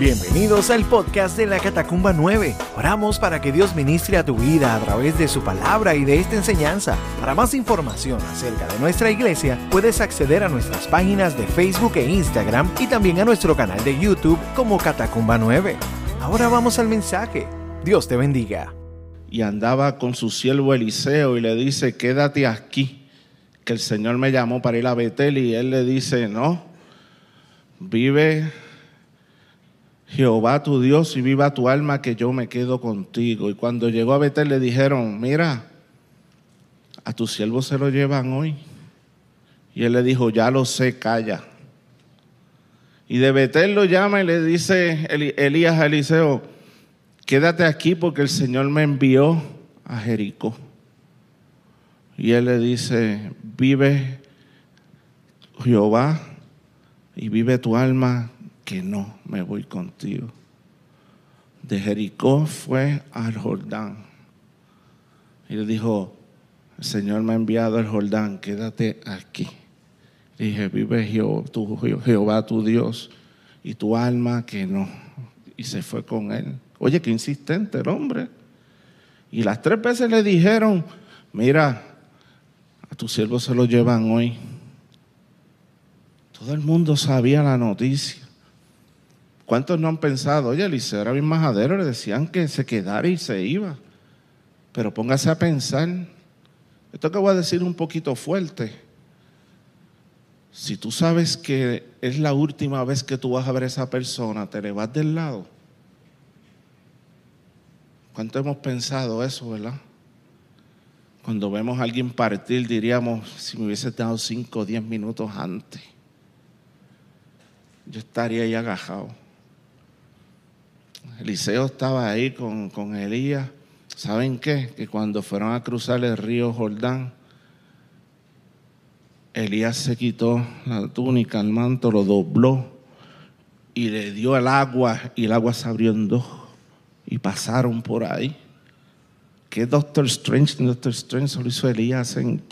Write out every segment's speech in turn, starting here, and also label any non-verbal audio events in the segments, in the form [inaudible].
Bienvenidos al podcast de la Catacumba 9. Oramos para que Dios ministre a tu vida a través de su palabra y de esta enseñanza. Para más información acerca de nuestra iglesia, puedes acceder a nuestras páginas de Facebook e Instagram y también a nuestro canal de YouTube como Catacumba 9. Ahora vamos al mensaje. Dios te bendiga. Y andaba con su siervo Eliseo y le dice, quédate aquí, que el Señor me llamó para ir a Betel y él le dice, no, vive Jehová tu Dios y viva tu alma que yo me quedo contigo. Y cuando llegó a Betel le dijeron, mira, a tu siervo se lo llevan hoy. Y él le dijo, ya lo sé, calla. Y de Betel lo llama y le dice Elías a Eliseo, quédate aquí porque el Señor me envió a Jericó. Y él le dice, vive Jehová y vive tu alma que no me voy contigo. De Jericó fue al Jordán. Y le dijo, el Señor me ha enviado al Jordán, quédate aquí. dije, vive Jehová tu, Jehová tu Dios y tu alma que no. Y se fue con él. Oye, qué insistente el hombre. Y las tres veces le dijeron, mira, a tu siervo se lo llevan hoy. Todo el mundo sabía la noticia. ¿Cuántos no han pensado, oye, Eliseo era bien majadero, le decían que se quedara y se iba? Pero póngase a pensar, esto que voy a decir un poquito fuerte. Si tú sabes que es la última vez que tú vas a ver a esa persona, te le vas del lado. ¿Cuánto hemos pensado eso, verdad? Cuando vemos a alguien partir, diríamos, si me hubiese dado cinco o diez minutos antes, yo estaría ahí agajado. Eliseo estaba ahí con, con Elías. ¿Saben qué? Que cuando fueron a cruzar el río Jordán, Elías se quitó la túnica, el manto, lo dobló y le dio el agua y el agua se abrió en dos y pasaron por ahí. ¿Qué Doctor Strange? Doctor Strange lo hizo Elías en.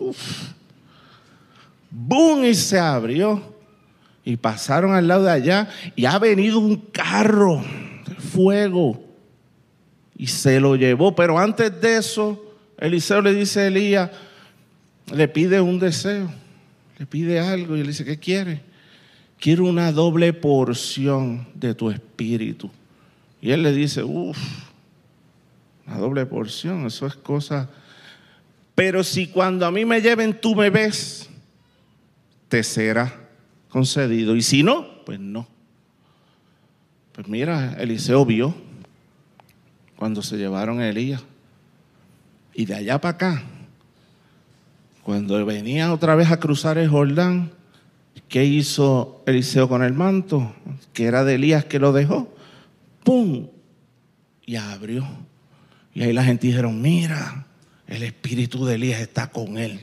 Y se abrió. Y pasaron al lado de allá y ha venido un carro fuego y se lo llevó. Pero antes de eso, Eliseo le dice a Elías, le pide un deseo, le pide algo y le dice, ¿qué quiere? Quiero una doble porción de tu espíritu. Y él le dice, uff, una doble porción, eso es cosa. Pero si cuando a mí me lleven tú me ves, te será concedido. Y si no, pues no. Pues mira, Eliseo vio cuando se llevaron a Elías. Y de allá para acá, cuando venía otra vez a cruzar el Jordán, ¿qué hizo Eliseo con el manto? Que era de Elías que lo dejó. ¡Pum! Y abrió. Y ahí la gente dijeron, mira, el espíritu de Elías está con él.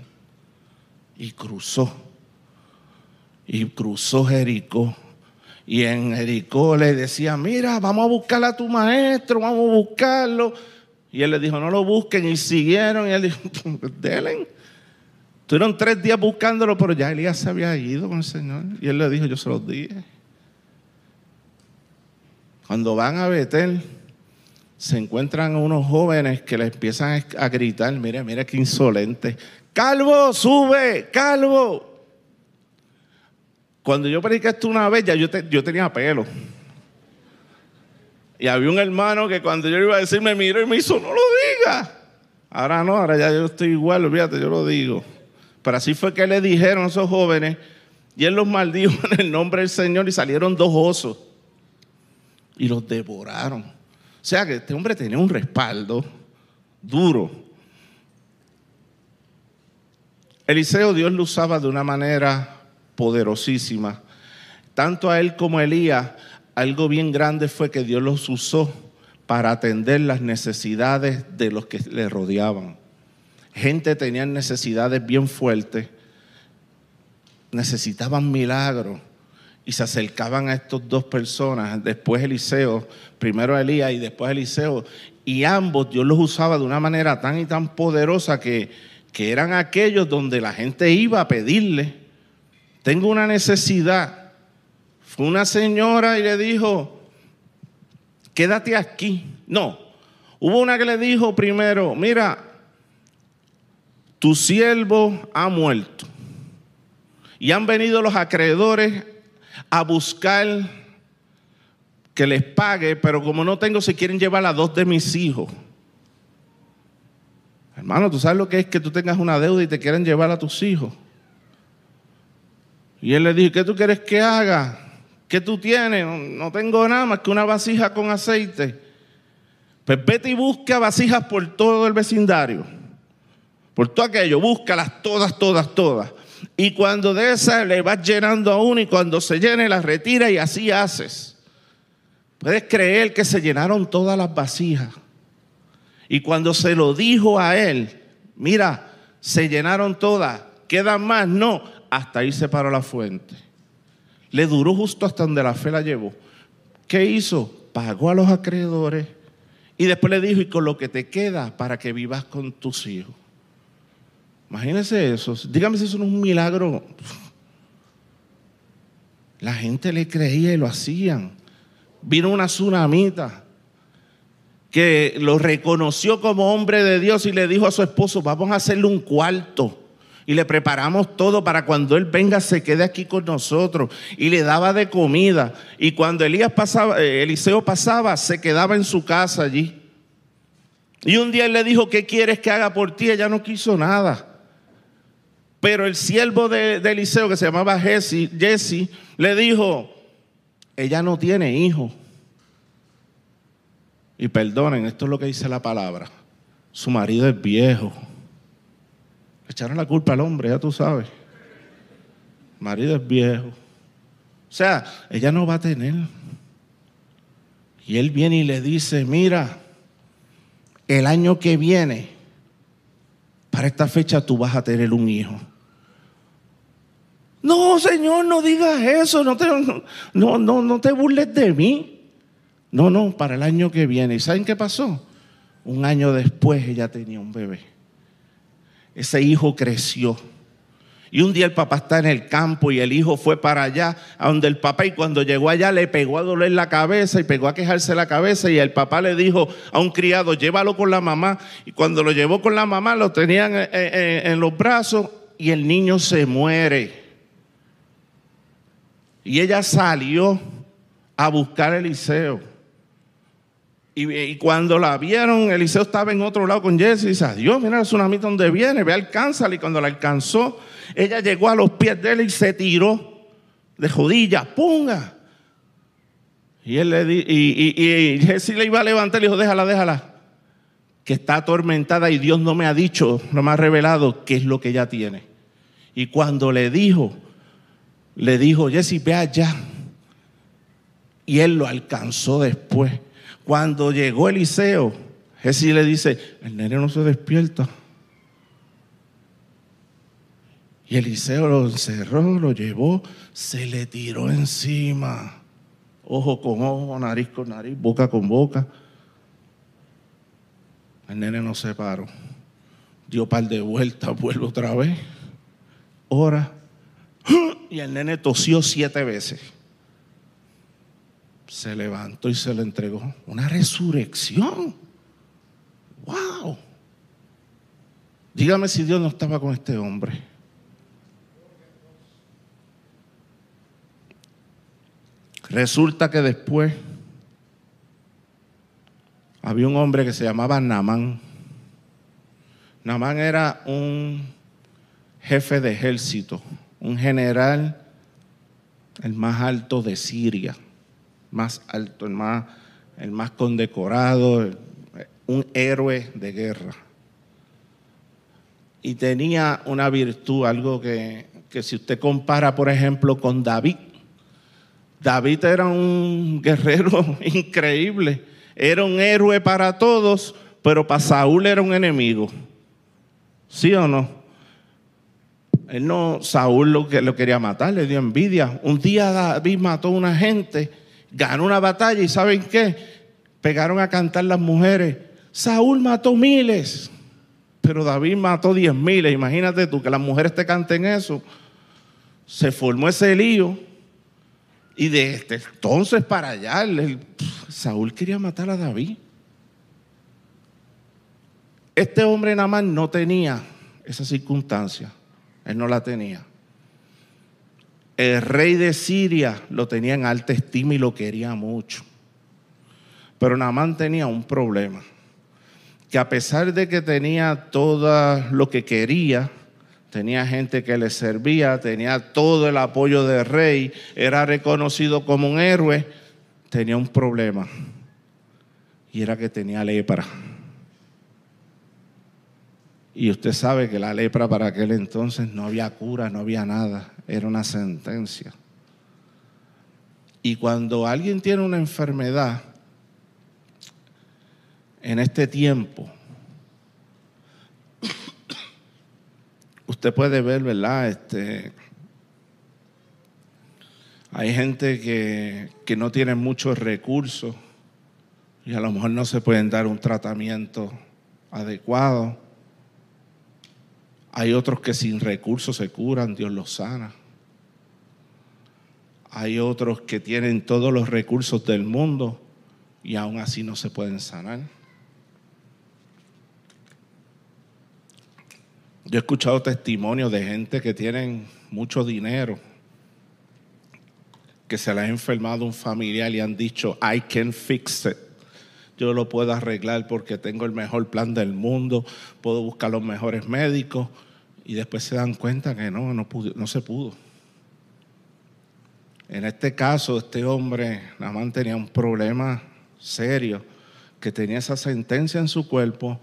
Y cruzó. Y cruzó Jericó. Y en Jericó le decía, mira, vamos a buscar a tu maestro, vamos a buscarlo. Y él le dijo, no lo busquen. Y siguieron. Y él dijo, [laughs] delen. Tuvieron tres días buscándolo, pero ya Elías se había ido con el Señor. Y él le dijo, yo se los dije. Cuando van a Betel, se encuentran unos jóvenes que le empiezan a gritar, mira, mira qué insolente. Calvo, sube, calvo. Cuando yo prediqué esto una vez, ya yo, tenía pelo. Y había un hermano que cuando yo iba a decir, me miró y me hizo, no lo diga. Ahora no, ahora ya yo estoy igual, olvídate, yo lo digo. Pero así fue que le dijeron a esos jóvenes, y él los maldijo [laughs] en el nombre del Señor y salieron dos osos y los devoraron. O sea que este hombre tenía un respaldo duro. Eliseo Dios lo usaba de una manera poderosísima. Tanto a él como a Elías, algo bien grande fue que Dios los usó para atender las necesidades de los que le rodeaban. Gente tenía necesidades bien fuertes, necesitaban milagros y se acercaban a estas dos personas, después Eliseo, primero Elías y después Eliseo, y ambos Dios los usaba de una manera tan y tan poderosa que, que eran aquellos donde la gente iba a pedirle tengo una necesidad. Fue una señora y le dijo, quédate aquí. No, hubo una que le dijo primero, mira, tu siervo ha muerto. Y han venido los acreedores a buscar que les pague, pero como no tengo, se quieren llevar a dos de mis hijos. Hermano, ¿tú sabes lo que es que tú tengas una deuda y te quieren llevar a tus hijos? Y él le dijo, ¿qué tú quieres que haga? ¿Qué tú tienes? No, tengo nada más que una vasija con aceite. Pues vete y busca vasijas por todo el vecindario. Por todo aquello, búscalas todas, todas, todas. Y cuando de esa le vas llenando a uno y cuando se llene las retira y así haces. Puedes creer que se llenaron todas las vasijas. Y cuando se lo dijo a él, mira, se llenaron todas, quedan más, no, hasta ahí se paró la fuente. Le duró justo hasta donde la fe la llevó. ¿Qué hizo? Pagó a los acreedores y después le dijo, y con lo que te queda para que vivas con tus hijos. Imagínense eso. Dígame si eso no es un milagro. La gente le creía y lo hacían. Vino una tsunamita que lo reconoció como hombre de Dios y le dijo a su esposo, vamos a hacerle un cuarto. Y le preparamos todo para cuando él venga se quede aquí con nosotros. Y le daba de comida. Y cuando Elías pasaba, eh, Eliseo pasaba, se quedaba en su casa allí. Y un día él le dijo, ¿qué quieres que haga por ti? Ella no quiso nada. Pero el siervo de, Eliseo, que se llamaba Jesse, Jesse, le dijo, ella no tiene hijo. Y perdonen, esto es lo que dice la palabra. Su marido es viejo. Echaron la culpa al hombre, ya tú sabes. marido es viejo. O sea, ella no va a tener. Y él viene y le dice, mira, el año que viene, para esta fecha tú vas a tener un hijo. No, Señor, no digas eso, no te, no, no, no te burles de mí. No, no, para el año que viene. ¿Y saben qué pasó? Un año después ella tenía un bebé. Ese hijo creció. Y un día el papá está en el campo y el hijo fue para allá, a donde el papá, y cuando llegó allá le pegó a doler la cabeza y pegó a quejarse la cabeza. Y el papá le dijo a un criado: llévalo con la mamá. Y cuando lo llevó con la mamá, lo tenían en, los brazos y el niño se muere. Y ella salió a buscar a Eliseo. Y, cuando la vieron, Eliseo estaba en otro lado con Jesse y dice, Dios, mira el tsunami donde viene, ve, alcánzala. Y cuando la alcanzó, ella llegó a los pies de él y se tiró de jodilla, punga. Y él le y, Jesse le iba a levantar y dijo, déjala, déjala. Que está atormentada y Dios no me ha dicho, no me ha revelado qué es lo que ella tiene. Y cuando le dijo, le dijo, Jesse, ve allá. Y él lo alcanzó después. Cuando llegó Eliseo, Jesse le dice, el nene no se despierta. Y Eliseo lo encerró, lo llevó, se le tiró encima. Ojo con ojo, nariz con nariz, boca con boca. El nene no se paró. Dio par de vueltas, vuelve otra vez. Ora. Y el nene tosió siete veces se levantó y se le entregó. Una resurrección. ¡Wow! Dígame si Dios no estaba con este hombre. Resulta que después había un hombre que se llamaba Namán. Namán era un jefe de ejército, un general, el más alto de Siria más alto, el más, el más condecorado, un héroe de guerra. Y tenía una virtud, algo que, que si usted compara, por ejemplo, con David, David era un guerrero [laughs] increíble, era un héroe para todos, pero para Saúl era un enemigo. ¿Sí o no? Él no, Saúl lo, lo quería matar, le dio envidia. Un día David mató a una gente ganó una batalla y ¿saben qué? Pegaron a cantar las mujeres. Saúl mató miles, pero David mató diez miles. Imagínate tú que las mujeres te canten eso. Se formó ese lío y de este entonces para allá Saúl quería matar a David. Este hombre nada más no tenía esa circunstancia. Él no la tenía. El rey de Siria lo tenía en alta estima y lo quería mucho. Pero Naamán tenía un problema, que a pesar de que tenía todo lo que quería, tenía gente que le servía, tenía todo el apoyo del rey, era reconocido como un héroe, tenía un problema, y era que tenía lepra. Y usted sabe que la lepra para aquel entonces no había cura, no había nada, era una sentencia. Y cuando alguien tiene una enfermedad en este tiempo, usted puede ver, ¿verdad? Este, hay gente que, que no tiene muchos recursos y a lo mejor no se pueden dar un tratamiento adecuado. Hay otros que sin recursos se curan, Dios los sana. Hay otros que tienen todos los recursos del mundo y aún así no se pueden sanar. Yo he escuchado testimonios de gente que tienen mucho dinero, que se le ha enfermado un familiar y han dicho, I can fix it yo lo puedo arreglar porque tengo el mejor plan del mundo, puedo buscar los mejores médicos. Y después se dan cuenta que no, no, no se pudo. En este caso, este hombre, más tenía un problema serio, que tenía esa sentencia en su cuerpo,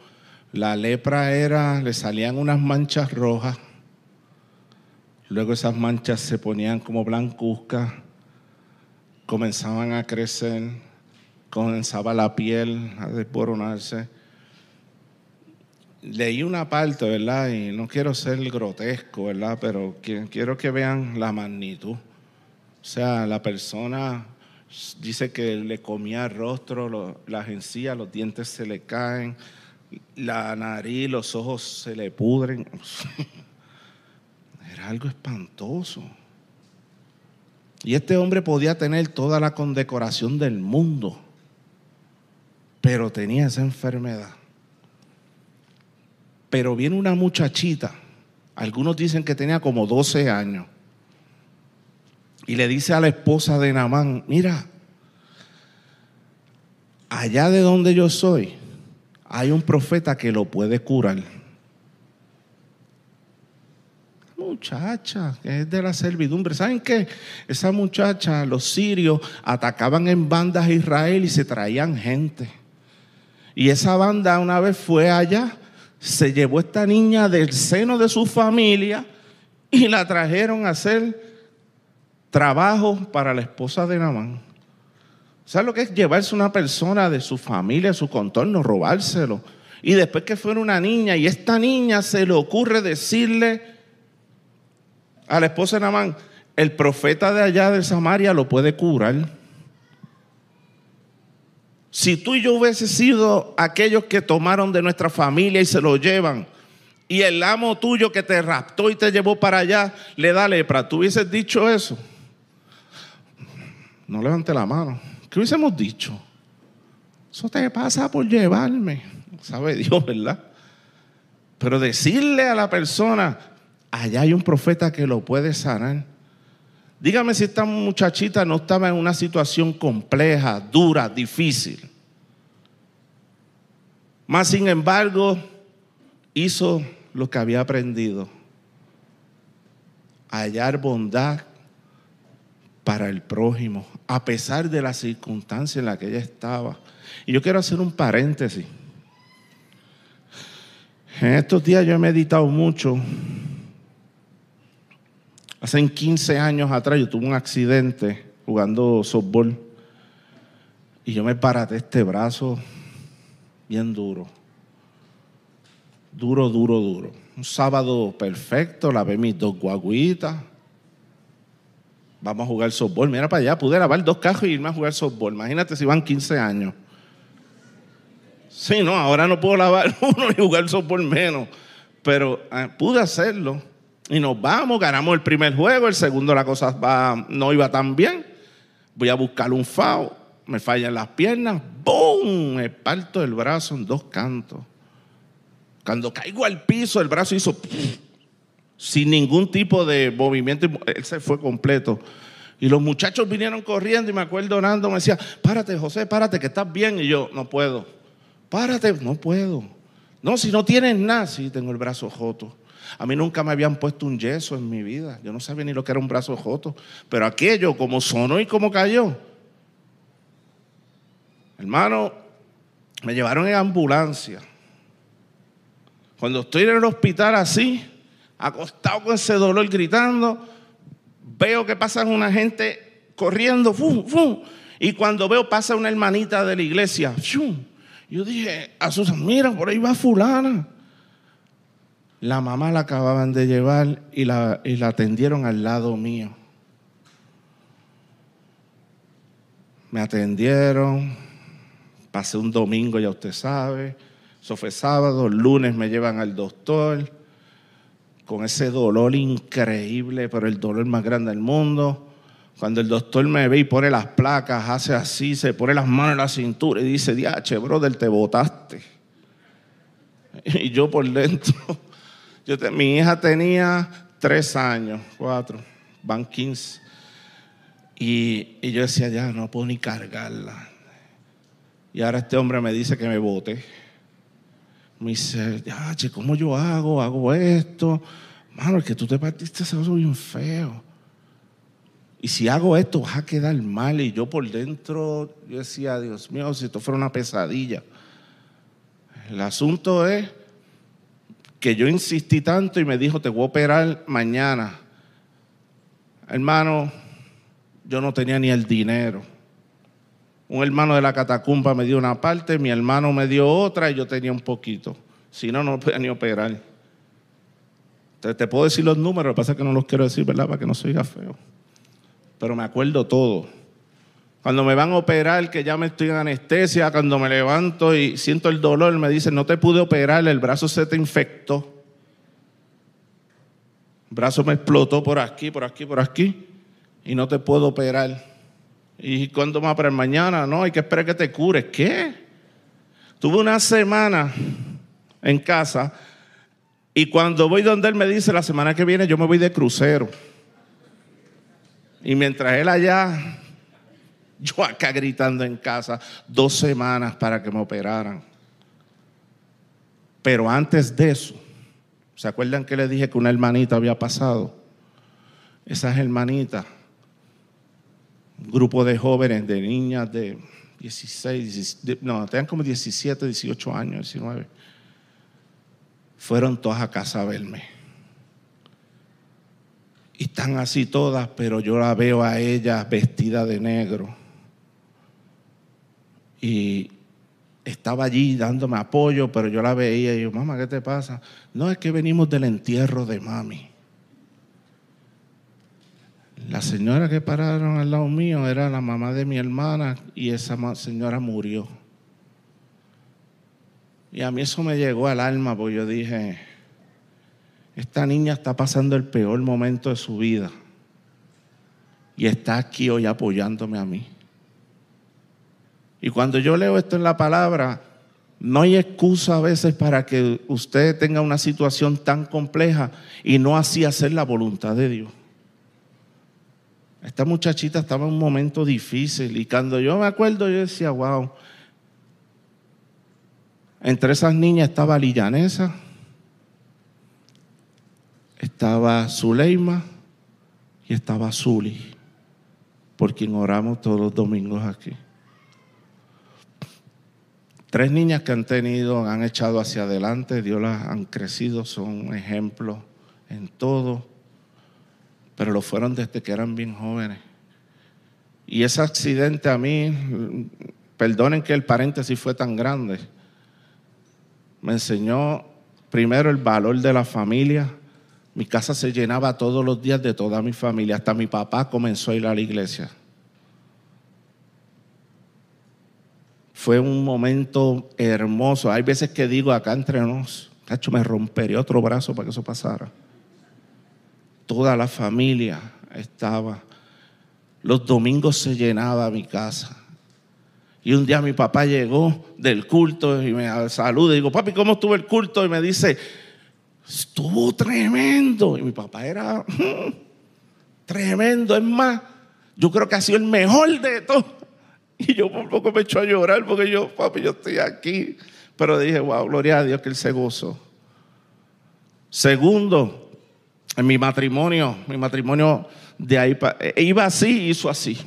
la lepra era, le salían unas manchas rojas, luego esas manchas se ponían como blancuzcas, comenzaban a crecer, comenzaba la piel a desboronarse. Leí una parte, ¿verdad? Y no quiero ser grotesco, ¿verdad? Pero quiero que vean la magnitud. O sea, la persona dice que le comía el rostro, las encías, los dientes se le caen, la nariz, los ojos se le pudren. [laughs] Era algo espantoso. Y este hombre podía tener toda la condecoración del mundo pero tenía esa enfermedad. Pero viene una muchachita, algunos dicen que tenía como 12 años, y le dice a la esposa de Namán, mira, allá de donde yo soy, hay un profeta que lo puede curar. Muchacha, que es de la servidumbre. ¿Saben qué? Esa muchacha, los sirios, atacaban en bandas a Israel y se traían gente. Y esa banda una vez fue allá, se llevó esta niña del seno de su familia y la trajeron a hacer trabajo para la esposa de Namán. ¿Sabes lo que es llevarse una persona de su familia, de su contorno, robárselo? Y después que fuera una niña, y esta niña se le ocurre decirle a la esposa de Namán, el profeta de allá de Samaria lo puede curar. Si tú y yo hubiese sido aquellos que tomaron de nuestra familia y se lo llevan, y el amo tuyo que te raptó y te llevó para allá le da lepra, ¿tú hubieses dicho eso? No levante la mano. ¿Qué hubiésemos dicho? Eso te pasa por llevarme. Sabe Dios, ¿verdad? Pero decirle a la persona, allá hay un profeta que lo puede sanar. Dígame si esta muchachita no estaba en una situación compleja, dura, difícil. Más sin embargo, hizo lo que había aprendido. Hallar bondad para el prójimo, a pesar de la circunstancia en la que ella estaba. Y yo quiero hacer un paréntesis. En estos días yo he meditado mucho Hace 15 años atrás yo tuve un accidente jugando softball y yo me paraté este brazo bien duro. Duro, duro, duro. Un sábado perfecto, lavé mis dos guaguitas. Vamos a jugar softball. Mira para allá, pude lavar dos cajos y irme a jugar softball. Imagínate si van 15 años. Sí, no, ahora no puedo lavar [laughs] uno y jugar softball menos. Pero ah, pude hacerlo. Y nos vamos, ganamos el primer juego, el segundo la cosa no iba tan bien. Voy a buscar un FAO me fallan las piernas, ¡boom! Me parto el brazo en dos cantos. Cuando caigo al piso, el brazo hizo sin ningún tipo de movimiento, él se fue completo. Y los muchachos vinieron corriendo y me acuerdo Nando me decía, párate José, párate que estás bien. Y yo, no puedo. Párate, no puedo. No, si no tienes nada, sí, tengo el brazo joto. A mí nunca me habían puesto un yeso en mi vida. Yo no sabía ni lo que era un brazo joto. Pero aquello, como sonó y como cayó. Hermano, me llevaron en ambulancia. Cuando estoy en el hospital así, acostado con ese dolor gritando, veo que pasa una gente corriendo, ¡fum, fum! y cuando veo pasa una hermanita de la iglesia, ¡fum! yo dije a Susan, mira, por ahí va fulana. La mamá la acababan de llevar y la, y la atendieron al lado mío. Me atendieron, pasé un domingo, ya usted sabe, eso fue sábado, lunes me llevan al doctor con ese dolor increíble, pero el dolor más grande del mundo. Cuando el doctor me ve y pone las placas, hace así, se pone las manos en la cintura y dice, diache, brother, te botaste. [laughs] Y yo por dentro, yo mi hija tenía tres años, cuatro, van quince. Y, yo decía, ya no puedo ni cargarla. Y ahora este hombre me dice que me bote. Me dice, ya, che, ¿cómo yo hago? Hago esto. Mano, es que tú te partiste eso bien feo. Y si hago esto, vas a quedar mal. Y yo por dentro, yo decía, Dios mío, si esto fuera una pesadilla. El asunto es que yo insistí tanto y me dijo, te voy a operar mañana. Hermano, yo no tenía ni el dinero. Un hermano de la catacumba me dio una parte, mi hermano me dio otra y yo tenía un poquito. Si no, no podía ni operar. Entonces, te puedo decir los números, lo que pasa es que no los quiero decir, ¿verdad? Para que no se oiga feo. Pero me acuerdo todo. Cuando me van a operar, que ya me estoy en anestesia, cuando me levanto y siento el dolor, me dicen, no te pude operar, el brazo se te infectó. El brazo me explotó por aquí, por aquí, por aquí, y no te puedo operar. ¿Y cuándo a operar? Mañana, no, hay que esperar que te cures. ¿Qué? Tuve una semana en casa y cuando voy donde él me dice, la semana que viene yo me voy de crucero. Y mientras él allá, yo acá gritando en casa, dos semanas para que me operaran. Pero antes de eso, ¿se acuerdan que le dije que una hermanita había pasado? Esas hermanitas grupo de jóvenes, de niñas de 16, no, tenían como 17, 18 años, 19. Fueron todas a casa a verme. Y están así todas, pero yo la veo a ellas vestida de negro. Y estaba allí dándome apoyo, pero yo la veía y yo, mamá, ¿qué te pasa? No, es que venimos del entierro de mami. La señora que pararon al lado mío era la mamá de mi hermana y esa señora murió. Y a mí eso me llegó al alma porque yo dije, esta niña está pasando el peor momento de su vida y está aquí hoy apoyándome a mí. Y cuando yo leo esto en la palabra, no hay excusa a veces para que usted tenga una situación tan compleja y no así hacer la voluntad de Dios. Esta muchachita estaba en un momento difícil y cuando yo me acuerdo yo decía, wow, entre esas niñas estaba Lillanesa, estaba Zuleima y estaba Zuli, por quien oramos todos los domingos aquí. Tres niñas que han tenido, han echado hacia adelante, Dios las han crecido, son ejemplos en todo pero lo fueron desde que eran bien jóvenes. Y ese accidente a mí, perdonen que el paréntesis fue tan grande, me enseñó primero el valor de la familia. Mi casa se llenaba todos los días de toda mi familia, hasta mi papá comenzó a ir a la iglesia. Fue un momento hermoso. Hay veces que digo acá entre nos, cacho, me rompería otro brazo para que eso pasara toda la familia estaba. Los domingos se llenaba mi casa. Y un día mi papá llegó del culto y me saluda y digo, papi, ¿cómo estuvo el culto? Y me dice, estuvo tremendo. Y mi papá era tremendo, es más, yo creo que ha sido el mejor de todos. Y yo por poco me echó a llorar porque yo, papi, yo estoy aquí. Pero dije, wow, gloria a Dios que él se gozó. Segundo, en mi matrimonio, mi matrimonio de ahí e iba así, hizo así.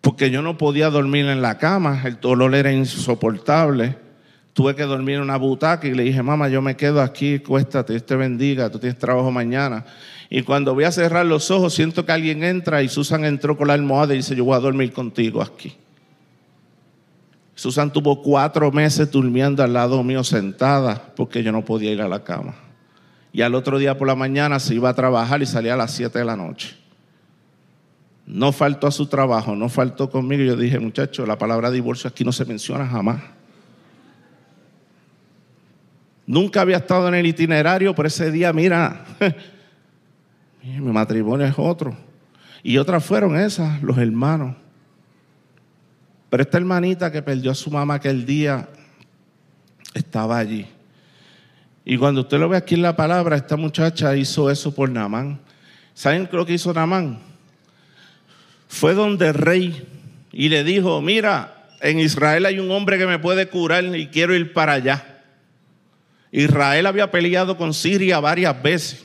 Porque yo no podía dormir en la cama, el dolor era insoportable. Tuve que dormir en una butaca y le dije, mamá, yo me quedo aquí, cuéstate, Dios te bendiga, tú tienes trabajo mañana. Y cuando voy a cerrar los ojos, siento que alguien entra y Susan entró con la almohada y dice, yo voy a dormir contigo aquí. Susan tuvo cuatro meses durmiendo al lado mío sentada porque yo no podía ir a la cama. Y al otro día por la mañana se iba a trabajar y salía a las siete de la noche. No faltó a su trabajo, no faltó conmigo. Yo dije, muchacho, la palabra divorcio aquí no se menciona jamás. Nunca había estado en el itinerario, pero ese día, mira, mi matrimonio es otro. Y otras fueron esas, los hermanos. Pero esta hermanita que perdió a su mamá aquel día estaba allí. Y cuando usted lo ve aquí en la palabra, esta muchacha hizo eso por Namán. ¿Saben lo que hizo Namán? Fue donde el rey y le dijo, mira, en Israel hay un hombre que me puede curar y quiero ir para allá. Israel había peleado con Siria varias veces.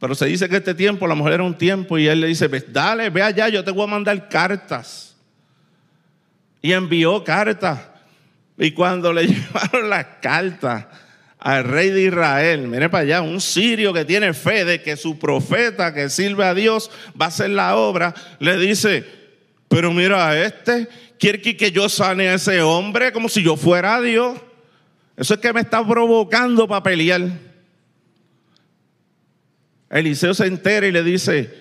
Pero se dice que este tiempo, la mujer era un tiempo, y él le dice, dale, ve allá, yo te voy a mandar cartas. Y envió cartas. Y cuando le [laughs] llevaron las cartas al rey de Israel, mire para allá, un sirio que tiene fe de que su profeta que sirve a Dios va a hacer la obra, le dice, pero mira a este, quiere que yo sane a ese hombre como si yo fuera Dios. Eso es que me está provocando para pelear. Eliseo se entera y le dice,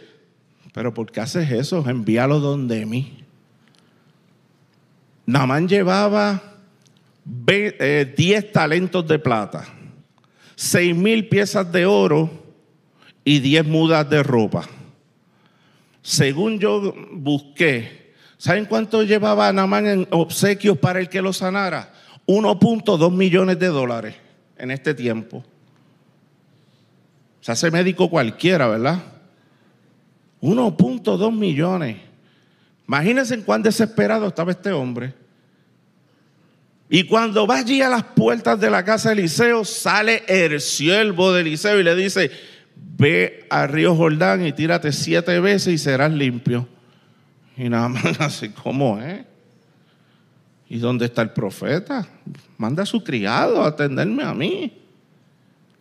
pero ¿por qué haces eso? Envíalo donde mí. Namán llevaba 10 eh, talentos de plata, 6 mil piezas de oro y 10 mudas de ropa. Según yo busqué, ¿saben cuánto llevaba Namán en obsequios para el que lo sanara? 1.2 millones de dólares en este tiempo. Se hace médico cualquiera, ¿verdad? 1.2 millones. Imagínense en cuán desesperado estaba este hombre. Y cuando va allí a las puertas de la casa de Eliseo, sale el siervo de Eliseo y le dice, ve al río Jordán y tírate siete veces y serás limpio. Y nada más [laughs] así como, ¿eh? ¿Y dónde está el profeta? Manda a su criado a atenderme a mí.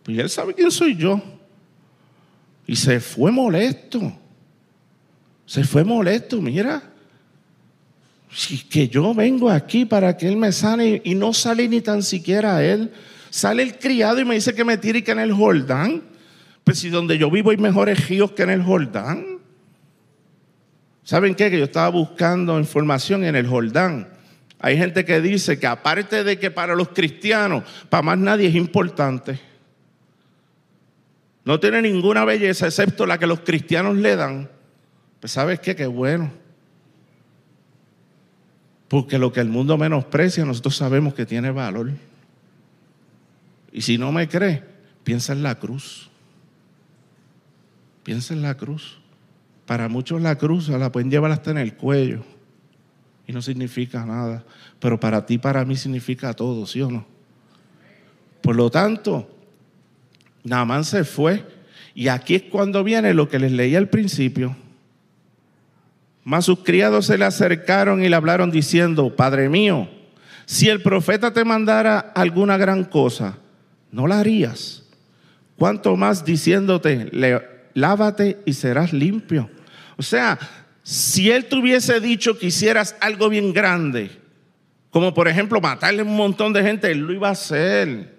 Pues él sabe quién soy yo. Y se fue molesto. Se fue molesto, mira. Si que yo vengo aquí para que él me sane y no sale ni tan siquiera él. Sale el criado y me dice que me tire que en el Jordán. Pues si donde yo vivo hay mejores ríos que en el Jordán. ¿Saben qué? Que yo estaba buscando información en el Jordán. Hay gente que dice que aparte de que para los cristianos, para más nadie es importante. No tiene ninguna belleza excepto la que los cristianos le dan. Pues sabes qué, qué bueno. Porque lo que el mundo menosprecia, nosotros sabemos que tiene valor. Y si no me cree, piensa en la cruz. Piensa en la cruz. Para muchos la cruz la pueden llevar hasta en el cuello y no significa nada. Pero para ti, para mí significa todo, ¿sí o no? Por lo tanto, Naamán se fue. Y aquí es cuando viene lo que les leí al principio. Mas sus criados se le acercaron y le hablaron diciendo, Padre mío, si el profeta te mandara alguna gran cosa, no la harías. Cuanto más diciéndote, lávate y serás limpio. O sea, si él te hubiese dicho que hicieras algo bien grande, como por ejemplo matarle un montón de gente, él lo iba a hacer.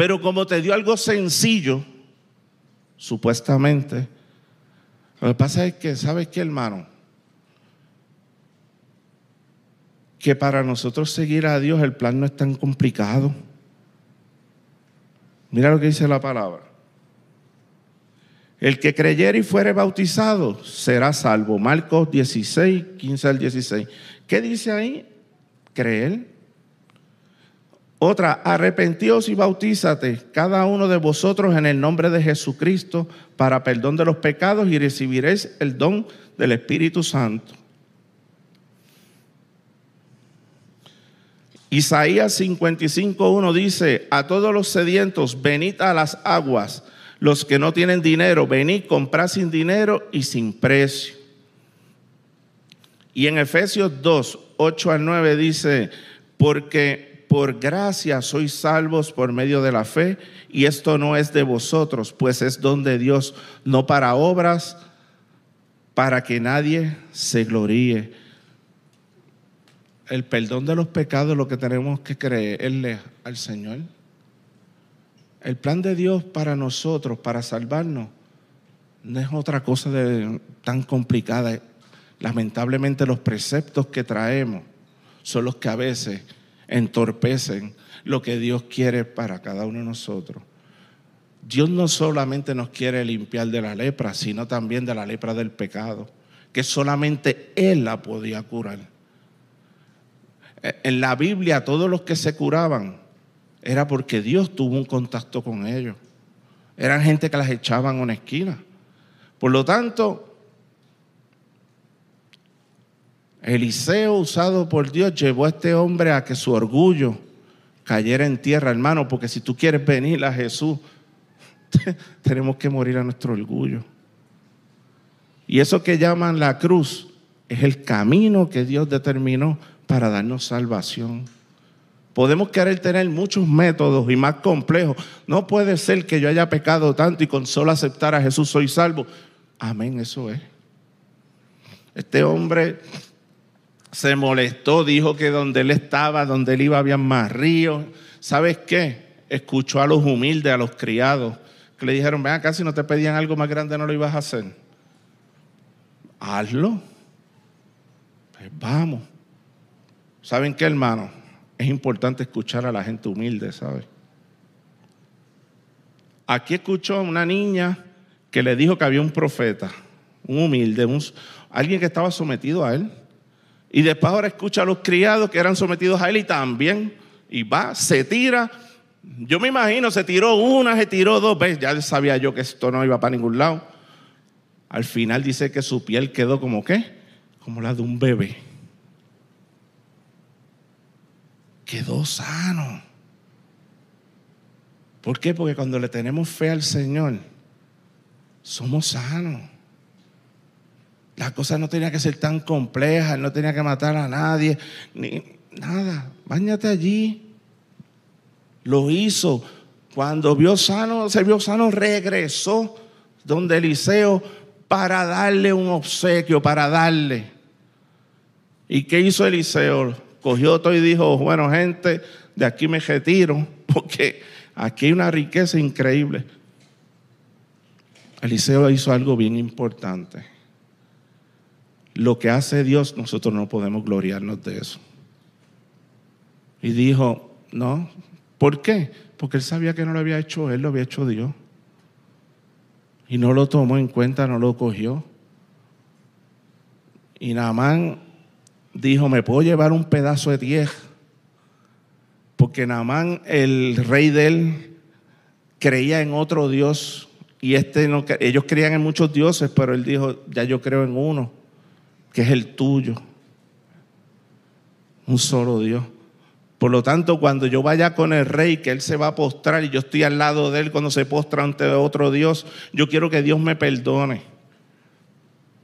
Pero como te dio algo sencillo, supuestamente, lo que pasa es que, ¿sabes qué, hermano? Que para nosotros seguir a Dios el plan no es tan complicado. Mira lo que dice la palabra. El que creyere y fuere bautizado será salvo. Marcos 16, 15 al 16. ¿Qué dice ahí? Creer. Otra, arrepentíos y bautízate cada uno de vosotros en el nombre de Jesucristo para perdón de los pecados y recibiréis el don del Espíritu Santo. Isaías 55.1 dice, a todos los sedientos, venid a las aguas, los que no tienen dinero, venid, comprad sin dinero y sin precio. Y en Efesios 2, 8 al 9 dice, porque por gracia sois salvos por medio de la fe, y esto no es de vosotros, pues es don de Dios, no para obras, para que nadie se gloríe el perdón de los pecados lo que tenemos que creerle al Señor. El plan de Dios para nosotros, para salvarnos, no es otra cosa de, tan complicada. Lamentablemente los preceptos que traemos son los que a veces entorpecen lo que Dios quiere para cada uno de nosotros. Dios no solamente nos quiere limpiar de la lepra, sino también de la lepra del pecado, que solamente Él la podía curar. En la Biblia todos los que se curaban era porque Dios tuvo un contacto con ellos. Eran gente que las echaban a una esquina. Por lo tanto, Eliseo, usado por Dios, llevó a este hombre a que su orgullo cayera en tierra, hermano, porque si tú quieres venir a Jesús, [laughs] tenemos que morir a nuestro orgullo. Y eso que llaman la cruz es el camino que Dios determinó para darnos salvación. Podemos querer tener muchos métodos y más complejos. No puede ser que yo haya pecado tanto y con solo aceptar a Jesús soy salvo. Amén, eso es. Este hombre se molestó, dijo que donde él estaba, donde él iba, había más ríos. ¿Sabes qué? Escuchó a los humildes, a los criados, que le dijeron, ven acá, si no te pedían algo más grande no lo ibas a hacer. Hazlo. Pues vamos. ¿Saben qué, hermano? Es importante escuchar a la gente humilde, ¿sabes? Aquí escuchó a una niña que le dijo que había un profeta, un humilde, alguien que estaba sometido a él. Y después ahora escucha a los criados que eran sometidos a él y también. Y va, se tira. Yo me imagino, se tiró una, se tiró dos veces. Ya sabía yo que esto no iba para ningún lado. Al final dice que su piel quedó como qué? Como la de un bebé. quedó sano. ¿Por qué? Porque cuando le tenemos fe al Señor, somos sanos. La cosa no tenía que ser tan compleja, no tenía que matar a nadie, ni nada. Báñate allí. Lo hizo. Cuando vio sano, se vio sano, regresó donde Eliseo para darle un obsequio, para darle. ¿Y qué hizo Eliseo? cogió todo y dijo, bueno gente, de aquí me retiro, [laughs] porque aquí hay una riqueza increíble. Eliseo hizo algo bien importante. Lo que hace Dios, nosotros no podemos gloriarnos de eso. Y dijo, no, ¿por qué? Porque él sabía que no lo había hecho él, lo había hecho Dios. Y no lo tomó en cuenta, no lo cogió. Y Naamán dijo, me puedo llevar un pedazo de tierra. Porque Naamán, el rey de él, creía en otro Dios. Y este no, ellos creían en muchos dioses, pero él dijo, ya yo creo en uno, que es el tuyo. Un solo Dios. Por lo tanto, cuando yo vaya con el rey, que él se va a postrar y yo estoy al lado de él cuando se postra ante otro Dios, yo quiero que Dios me perdone.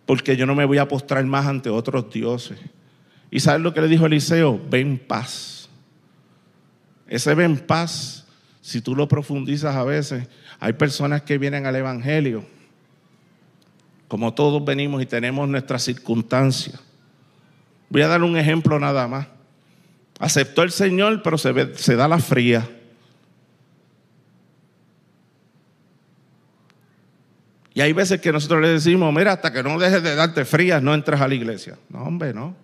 Porque yo no me voy a postrar más ante otros dioses. ¿Y sabes lo que le dijo Eliseo? Ven paz. Ese ven paz, si tú lo profundizas a veces, hay personas que vienen al Evangelio, como todos venimos y tenemos nuestras circunstancias. Voy a dar un ejemplo nada más. Aceptó el Señor, pero se, se da la fría. Y hay veces que nosotros le decimos, mira, hasta que no dejes de darte frías, no entres a la iglesia. No, hombre, no.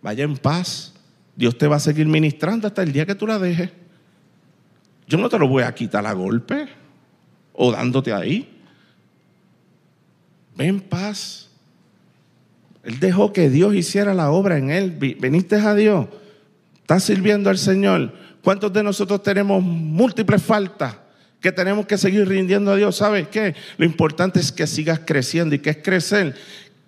Vaya en paz. Dios te va a seguir ministrando hasta el día que tú la dejes. Yo no te lo voy a quitar a golpe o dándote ahí. Ve en paz. Él dejó que Dios hiciera la obra en él. Veniste a Dios. Estás sirviendo al Señor. ¿Cuántos de nosotros tenemos múltiples faltas que tenemos que seguir rindiendo a Dios? ¿Sabes qué? Lo importante es que sigas creciendo y que es crecer.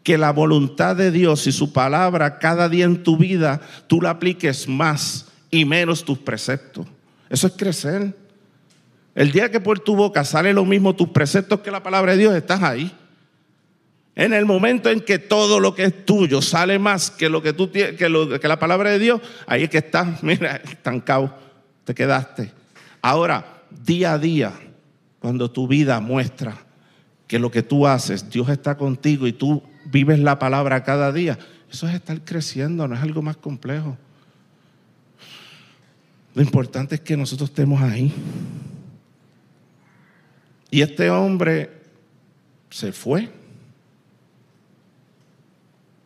Que la voluntad de Dios y su palabra cada día en tu vida tú la apliques más y menos tus preceptos. Eso es crecer. El día que por tu boca sale lo mismo tus preceptos que la palabra de Dios, estás ahí. En el momento en que todo lo que es tuyo sale más que lo que tú que, que la palabra de Dios, ahí es que estás, [laughs] mira, estancado, te quedaste. Ahora, día a día, cuando tu vida muestra que lo que tú haces, Dios está contigo y tú vives la palabra cada día, eso es estar creciendo, no es algo más complejo. Lo importante es que nosotros estemos ahí. Y este hombre se fue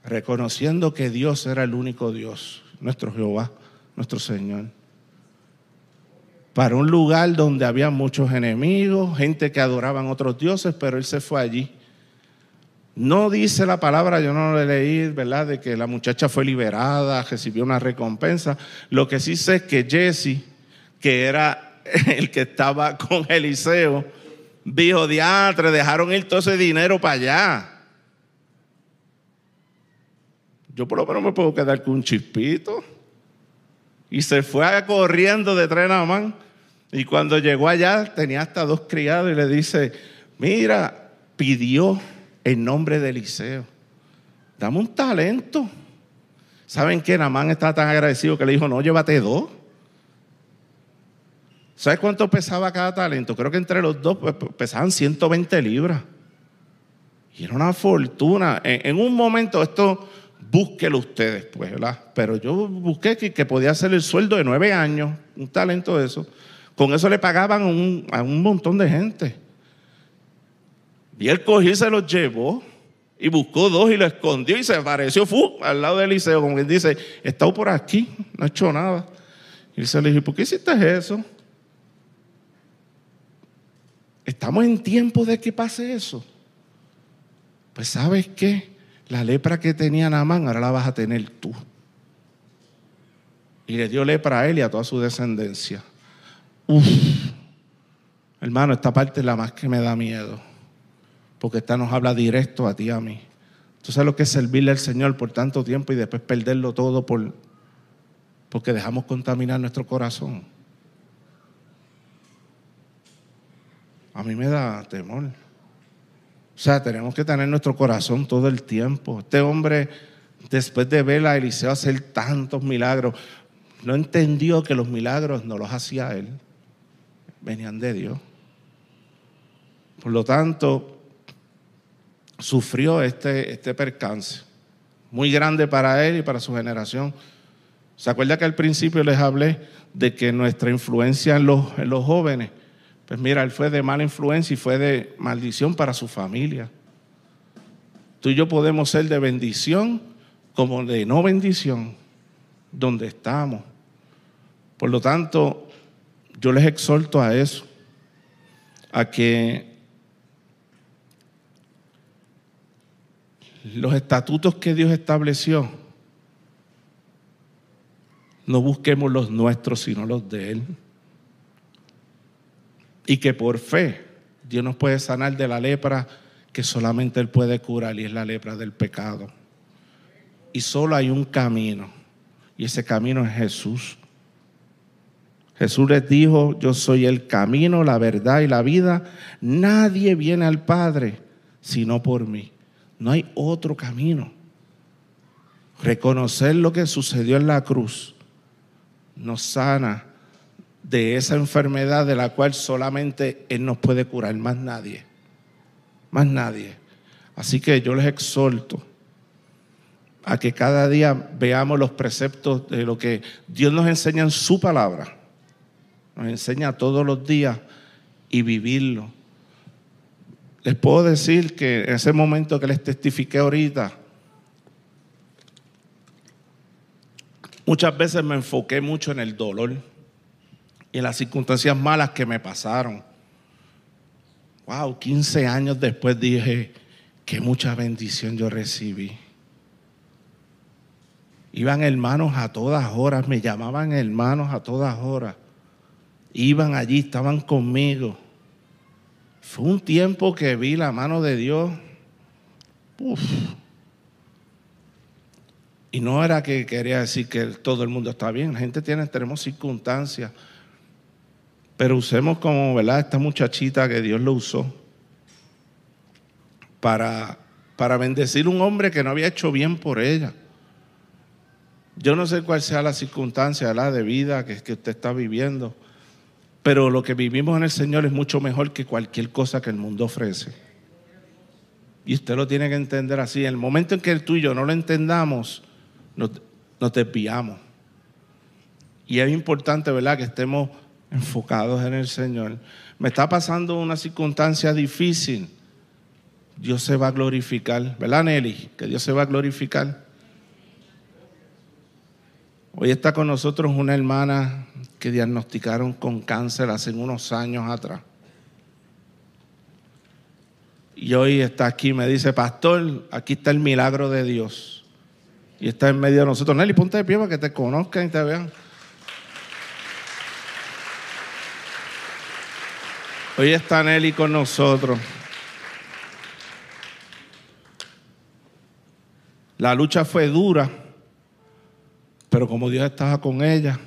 reconociendo que Dios era el único Dios, nuestro Jehová, nuestro Señor. Para un lugar donde había muchos enemigos, gente que adoraban otros dioses, pero él se fue allí. No dice la palabra, yo no lo leí, ¿verdad? De que la muchacha fue liberada, recibió una recompensa. Lo que sí sé es que Jesse, que era [laughs] el que estaba con Eliseo, dijo, diatre, dejaron ir todo ese dinero para allá. Yo por lo menos me puedo quedar con un chispito. Y se fue corriendo de tren. Y cuando llegó allá tenía hasta dos criados y le dice, mira, pidió en nombre de Eliseo, dame un talento. ¿Saben qué? Namán estaba tan agradecido que le dijo, no, llévate dos. ¿Sabes cuánto pesaba cada talento? Creo que entre los dos pues, pesaban 120 libras. Y era una fortuna. En, un momento esto búsquelo ustedes, pues, ¿verdad? Pero yo busqué que, podía ser el sueldo de nueve años, un talento de eso. Con eso le pagaban a un montón de gente. Y él cogió y se los llevó y buscó dos y lo escondió y se apareció fu, al lado de Eliseo, como él dice, he estado por aquí, no he hecho nada. Y se le dijo, ¿por qué hiciste eso? Estamos en tiempo de que pase eso. Pues sabes qué? La lepra que tenía Naamán ahora la vas a tener tú. Y le dio lepra a él y a toda su descendencia. Uf, hermano, esta parte es la más que me da miedo. Porque esta nos habla directo a ti y a mí. Tú sabes lo que es servirle al Señor por tanto tiempo y después perderlo todo por, porque dejamos contaminar nuestro corazón. A mí me da temor. O sea, tenemos que tener nuestro corazón todo el tiempo. Este hombre, después de ver a Eliseo hacer tantos milagros, no entendió que los milagros no los hacía él, venían de Dios. Por lo tanto, sufrió este, este percance, muy grande para él y para su generación. ¿Se acuerda que al principio les hablé de que nuestra influencia en los, en los jóvenes pues mira, él fue de mala influencia y fue de maldición para su familia. Tú y yo podemos ser de bendición como de no bendición donde estamos. Por lo tanto, yo les exhorto a eso, a que los estatutos que Dios estableció, no busquemos los nuestros, sino los de Él y que por fe Dios nos puede sanar de la lepra que solamente Él puede curar y es la lepra del pecado. Y solo hay un camino y ese camino es Jesús. Jesús les dijo, yo soy el camino, la verdad y la vida. Nadie viene al Padre sino por mí. No hay otro camino. Reconocer lo que sucedió en la cruz nos sana de esa enfermedad de la cual solamente Él nos puede curar, más nadie, más nadie. Así que yo les exhorto a que cada día veamos los preceptos de lo que Dios nos enseña en su palabra, nos enseña todos los días y vivirlo. Les puedo decir que en ese momento que les testifiqué ahorita, muchas veces me enfoqué mucho en el dolor y las circunstancias malas que me pasaron. Wow, 15 años después dije, qué mucha bendición yo recibí. Iban hermanos a todas horas, me llamaban hermanos a todas horas. Iban allí, estaban conmigo. Fue un tiempo que vi la mano de Dios. Uf. Y no era que quería decir que todo el mundo está bien. La gente tiene, tenemos circunstancias. Pero usemos como, ¿verdad? Esta muchachita que Dios lo usó para, para bendecir un hombre que no había hecho bien por ella. Yo no sé cuál sea la circunstancia ¿verdad? de vida que, que usted está viviendo, pero lo que vivimos en el Señor es mucho mejor que cualquier cosa que el mundo ofrece. Y usted lo tiene que entender así. En el momento en que tú y yo no lo entendamos, nos, nos desviamos. Y es importante, ¿verdad?, que estemos enfocados en el Señor. Me está pasando una circunstancia difícil. Dios se va a glorificar, ¿verdad, Nelly? Que Dios se va a glorificar. Hoy está con nosotros una hermana que diagnosticaron con cáncer hace unos años atrás. Y hoy está aquí, me dice, pastor, aquí está el milagro de Dios. Y está en medio de nosotros. Nelly, ponte de pie para que te conozcan y te vean. Hoy está Nelly con nosotros. La lucha fue dura, pero como Dios estaba con ella,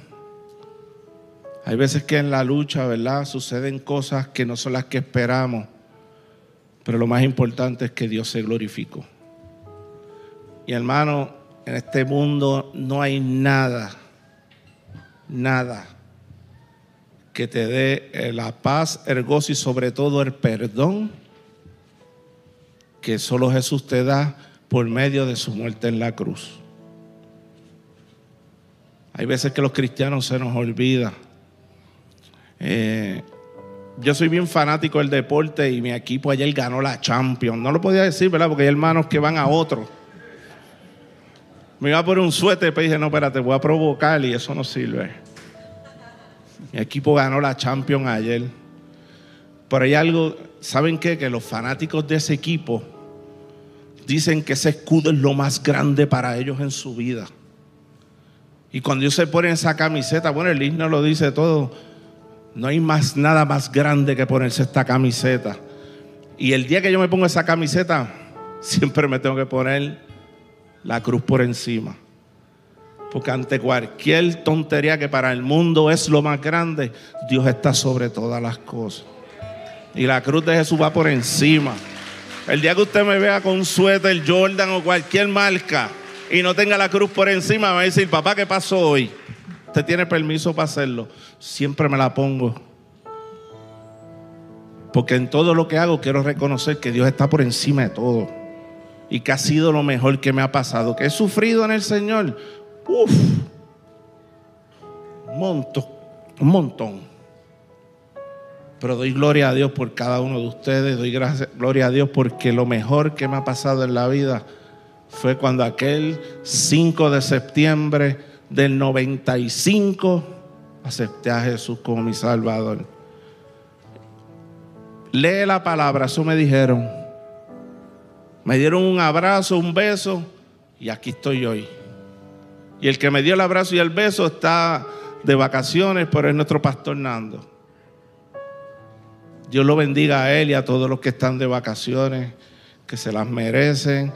hay veces que en la lucha, ¿verdad? Suceden cosas que no son las que esperamos, pero lo más importante es que Dios se glorificó. Y hermano, en este mundo no hay nada, nada que te dé la paz, el gozo y sobre todo el perdón que solo Jesús te da por medio de su muerte en la cruz. Hay veces que los cristianos se nos olvida. Eh, yo soy bien fanático del deporte y mi equipo ayer ganó la Champions. No lo podía decir, ¿verdad? Porque hay hermanos que van a otro. Me iba a poner un suéter, pero dije, no, espérate, voy a provocar y eso no sirve. Mi equipo ganó la Champions ayer. Pero hay algo, ¿saben qué? Que los fanáticos de ese equipo dicen que ese escudo es lo más grande para ellos en su vida. Y cuando ellos se ponen esa camiseta, bueno, el himno lo dice todo, no hay más nada más grande que ponerse esta camiseta. Y el día que yo me pongo esa camiseta, [laughs] siempre me tengo que poner la cruz por encima. Porque ante cualquier tontería que para el mundo es lo más grande, Dios está sobre todas las cosas. Y la cruz de Jesús va por encima. El día que usted me vea con suéter Jordan o cualquier marca y no tenga la cruz por encima, me va a decir, papá, ¿qué pasó hoy? Usted tiene permiso para hacerlo. Siempre me la pongo. Porque en todo lo que hago quiero reconocer que Dios está por encima de todo. Y que ha sido lo mejor que me ha pasado. Que he sufrido en el Señor. Uf. Un montón. Un montón. Pero doy gloria a Dios por cada uno de ustedes. Doy gloria a Dios porque lo mejor que me ha pasado en la vida fue cuando aquel 5 de septiembre del 95 acepté a Jesús como mi Salvador. Lee la palabra, eso me dijeron. Me dieron un abrazo, un beso y aquí estoy hoy. Y el que me dio el abrazo y el beso está de vacaciones, pero es nuestro pastor Nando. Dios lo bendiga a él y a todos los que están de vacaciones, que se las merecen.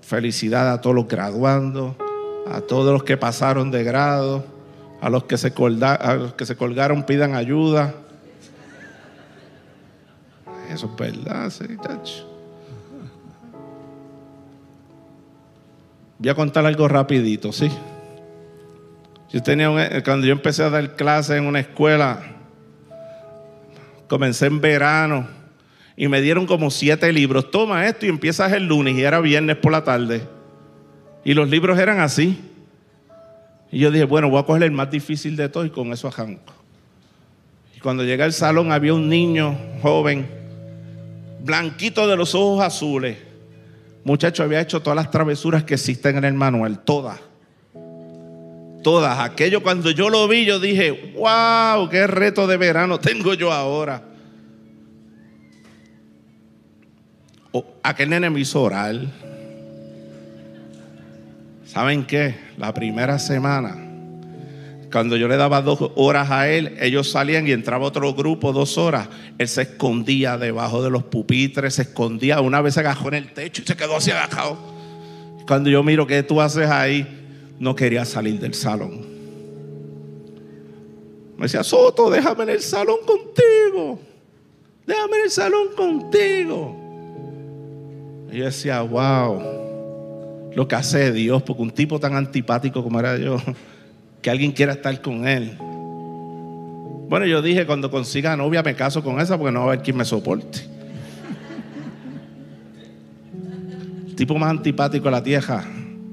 Felicidad a todos los graduandos, a todos los que pasaron de grado, a los que se, colgaron pidan ayuda. Eso es verdad, sí. Voy a contar algo rapidito, ¿sí? Yo tenía cuando yo empecé a dar clases en una escuela, comencé en verano y me dieron como siete libros. Toma esto y empiezas el lunes y era viernes por la tarde. Y los libros eran así. Y yo dije, bueno, voy a coger el más difícil de todo y con eso arranco. Y cuando llegué al salón había un niño joven, blanquito de los ojos azules. Muchacho, había hecho todas las travesuras que existen en el manual, todas. Todas. Aquello cuando yo lo vi, yo dije, wow, qué reto de verano tengo yo ahora. aquel nene me hizo orar. ¿Saben qué? La primera semana, cuando yo le daba dos horas a él, ellos salían y entraba otro grupo dos horas. Él se escondía debajo de los pupitres, se escondía. Una vez se agajó en el techo y se quedó así agajado. Cuando yo miro qué tú haces ahí, no quería salir del salón. Me decía, Soto, déjame en el salón contigo. Déjame en el salón contigo. Y yo decía, wow, lo que hace Dios, porque un tipo tan antipático como era yo, que alguien quiera estar con él. Bueno, yo dije, cuando consiga novia me caso con esa porque no va a haber quien me soporte. Tipo más antipático de la tierra.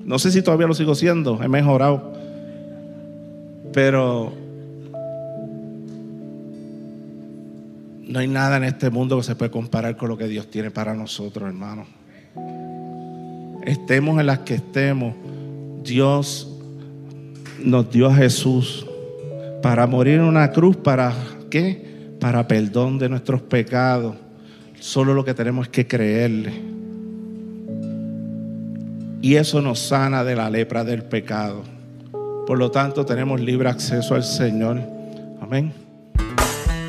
No sé si todavía lo sigo siendo, he mejorado. Pero no hay nada en este mundo que se pueda comparar con lo que Dios tiene para nosotros, hermanos. Estemos en las que estemos, Dios nos dio a Jesús para morir en una cruz, ¿para qué? Para perdón de nuestros pecados. Solo lo que tenemos es que creerle. Y eso nos sana de la lepra del pecado. Por lo tanto, tenemos libre acceso al Señor. Amén.